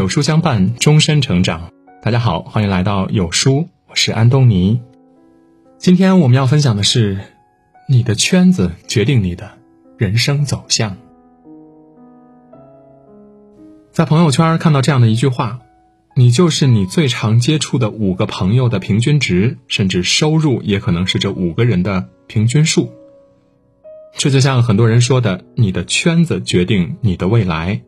有书相伴，终身成长。大家好，欢迎来到有书，我是安东尼。今天我们要分享的是，你的圈子决定你的人生走向。在朋友圈看到这样的一句话：“你就是你最常接触的五个朋友的平均值，甚至收入也可能是这五个人的平均数。”这就像很多人说的：“你的圈子决定你的未来。”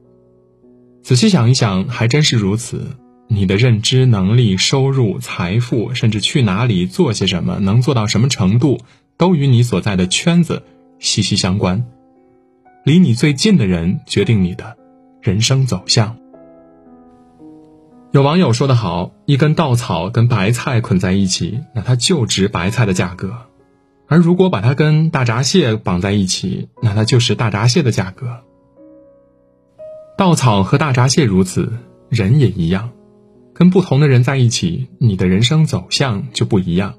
仔细想一想，还真是如此。你的认知能力、收入、财富，甚至去哪里做些什么，能做到什么程度，都与你所在的圈子息息相关。离你最近的人，决定你的。人生走向。有网友说得好：“一根稻草跟白菜捆在一起，那它就值白菜的价格；而如果把它跟大闸蟹绑在一起，那它就是大闸蟹的价格。”稻草和大闸蟹如此，人也一样。跟不同的人在一起，你的人生走向就不一样。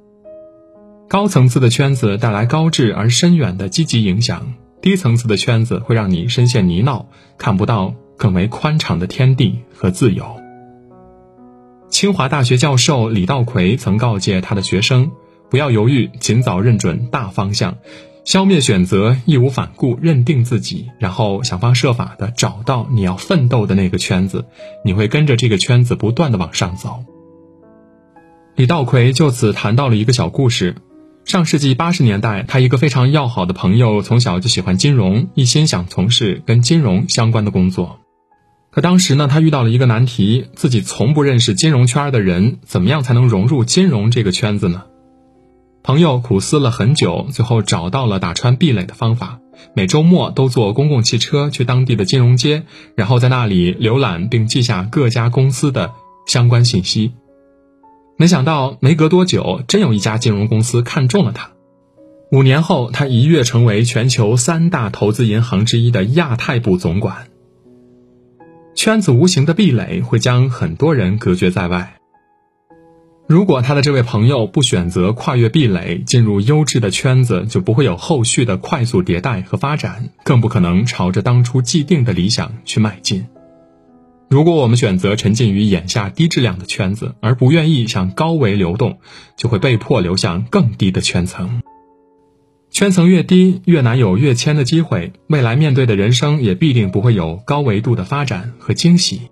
高层次的圈子带来高质而深远的积极影响，低层次的圈子会让你深陷泥淖，看不到。更为宽敞的天地和自由。清华大学教授李道葵曾告诫他的学生：不要犹豫，尽早认准大方向，消灭选择，义无反顾认定自己，然后想方设法的找到你要奋斗的那个圈子。你会跟着这个圈子不断的往上走。李道葵就此谈到了一个小故事。上世纪八十年代，他一个非常要好的朋友从小就喜欢金融，一心想从事跟金融相关的工作。可当时呢，他遇到了一个难题，自己从不认识金融圈的人，怎么样才能融入金融这个圈子呢？朋友苦思了很久，最后找到了打穿壁垒的方法。每周末都坐公共汽车去当地的金融街，然后在那里浏览并记下各家公司的相关信息。没想到没隔多久，真有一家金融公司看中了他。五年后，他一跃成为全球三大投资银行之一的亚太部总管。圈子无形的壁垒会将很多人隔绝在外。如果他的这位朋友不选择跨越壁垒，进入优质的圈子，就不会有后续的快速迭代和发展，更不可能朝着当初既定的理想去迈进。如果我们选择沉浸于眼下低质量的圈子，而不愿意向高维流动，就会被迫流向更低的圈层。圈层越低，越难有跃迁的机会，未来面对的人生也必定不会有高维度的发展和惊喜。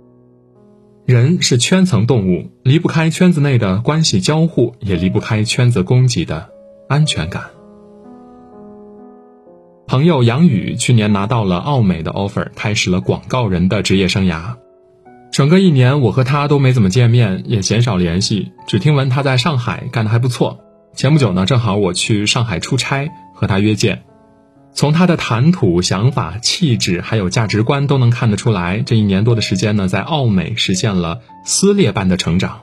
人是圈层动物，离不开圈子内的关系交互，也离不开圈子供给的安全感。朋友杨宇去年拿到了奥美的 offer，开始了广告人的职业生涯。整个一年，我和他都没怎么见面，也鲜少联系，只听闻他在上海干得还不错。前不久呢，正好我去上海出差。和他约见，从他的谈吐、想法、气质，还有价值观都能看得出来。这一年多的时间呢，在奥美实现了撕裂般的成长。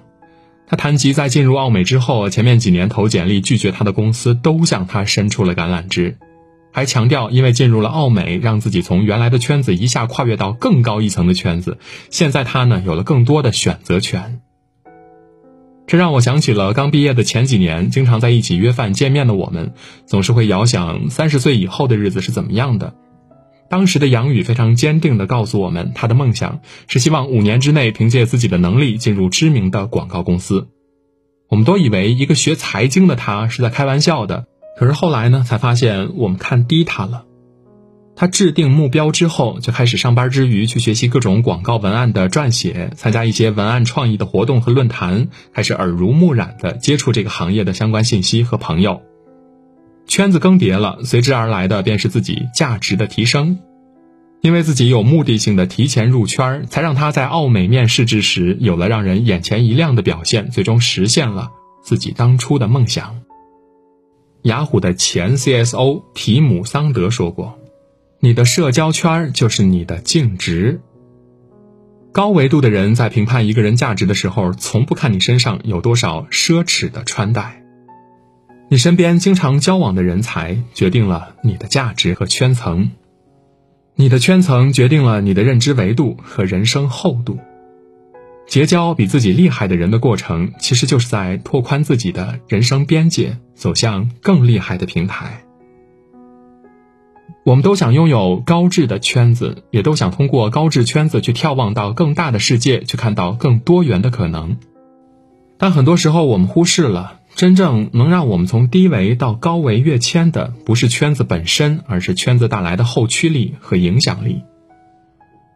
他谈及在进入奥美之后，前面几年投简历拒绝他的公司都向他伸出了橄榄枝，还强调因为进入了奥美，让自己从原来的圈子一下跨越到更高一层的圈子。现在他呢，有了更多的选择权。这让我想起了刚毕业的前几年，经常在一起约饭见面的我们，总是会遥想三十岁以后的日子是怎么样的。当时的杨宇非常坚定地告诉我们，他的梦想是希望五年之内凭借自己的能力进入知名的广告公司。我们都以为一个学财经的他是在开玩笑的，可是后来呢，才发现我们看低他了。他制定目标之后，就开始上班之余去学习各种广告文案的撰写，参加一些文案创意的活动和论坛，开始耳濡目染的接触这个行业的相关信息和朋友。圈子更迭了，随之而来的便是自己价值的提升。因为自己有目的性的提前入圈，才让他在奥美面试之时有了让人眼前一亮的表现，最终实现了自己当初的梦想。雅虎的前 CSO 提姆桑德说过。你的社交圈就是你的净值。高维度的人在评判一个人价值的时候，从不看你身上有多少奢侈的穿戴。你身边经常交往的人才，决定了你的价值和圈层。你的圈层决定了你的认知维度和人生厚度。结交比自己厉害的人的过程，其实就是在拓宽自己的人生边界，走向更厉害的平台。我们都想拥有高质的圈子，也都想通过高质圈子去眺望到更大的世界，去看到更多元的可能。但很多时候，我们忽视了真正能让我们从低维到高维跃迁的，不是圈子本身，而是圈子带来的后驱力和影响力。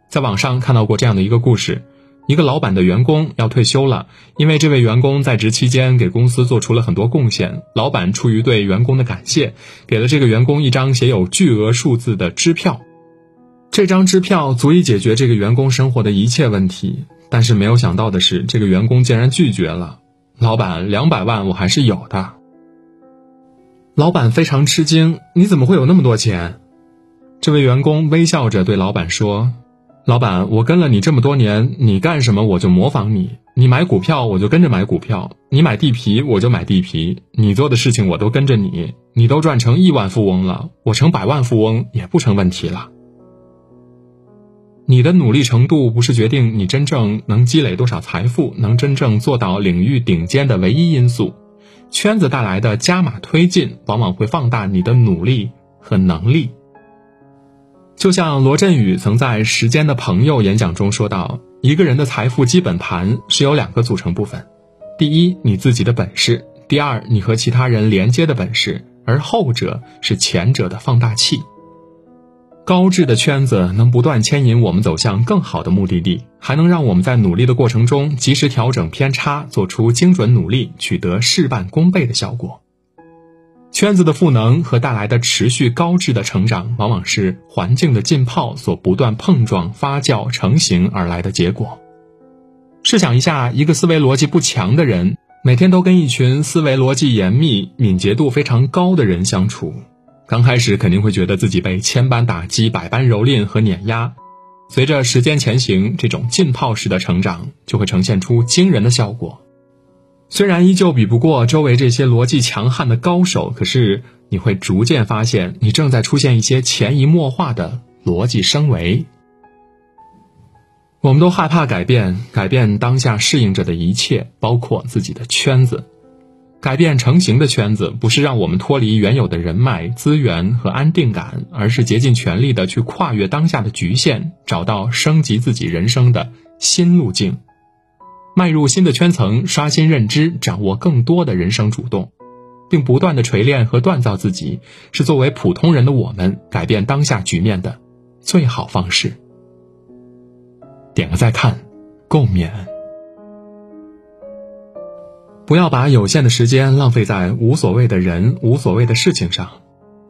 在网上看到过这样的一个故事。一个老板的员工要退休了，因为这位员工在职期间给公司做出了很多贡献。老板出于对员工的感谢，给了这个员工一张写有巨额数字的支票。这张支票足以解决这个员工生活的一切问题。但是没有想到的是，这个员工竟然拒绝了。老板，两百万我还是有的。老板非常吃惊：“你怎么会有那么多钱？”这位员工微笑着对老板说。老板，我跟了你这么多年，你干什么我就模仿你。你买股票我就跟着买股票，你买地皮我就买地皮，你做的事情我都跟着你。你都赚成亿万富翁了，我成百万富翁也不成问题了。你的努力程度不是决定你真正能积累多少财富、能真正做到领域顶尖的唯一因素。圈子带来的加码推进，往往会放大你的努力和能力。就像罗振宇曾在《时间的朋友》演讲中说到，一个人的财富基本盘是由两个组成部分：第一，你自己的本事；第二，你和其他人连接的本事。而后者是前者的放大器。高质的圈子能不断牵引我们走向更好的目的地，还能让我们在努力的过程中及时调整偏差，做出精准努力，取得事半功倍的效果。圈子的赋能和带来的持续高质的成长，往往是环境的浸泡所不断碰撞、发酵、成型而来的结果。试想一下，一个思维逻辑不强的人，每天都跟一群思维逻辑严密、敏捷度非常高的人相处，刚开始肯定会觉得自己被千般打击、百般蹂躏和碾压。随着时间前行，这种浸泡式的成长就会呈现出惊人的效果。虽然依旧比不过周围这些逻辑强悍的高手，可是你会逐渐发现，你正在出现一些潜移默化的逻辑升维。我们都害怕改变，改变当下适应着的一切，包括自己的圈子。改变成型的圈子，不是让我们脱离原有的人脉资源和安定感，而是竭尽全力的去跨越当下的局限，找到升级自己人生的新路径。迈入新的圈层，刷新认知，掌握更多的人生主动，并不断的锤炼和锻造自己，是作为普通人的我们改变当下局面的最好方式。点个再看，共勉。不要把有限的时间浪费在无所谓的人、无所谓的事情上。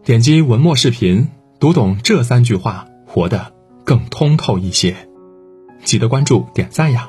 点击文末视频，读懂这三句话，活得更通透一些。记得关注、点赞呀！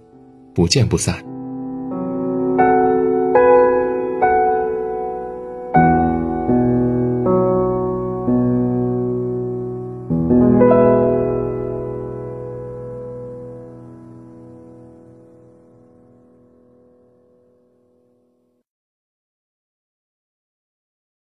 不见不散。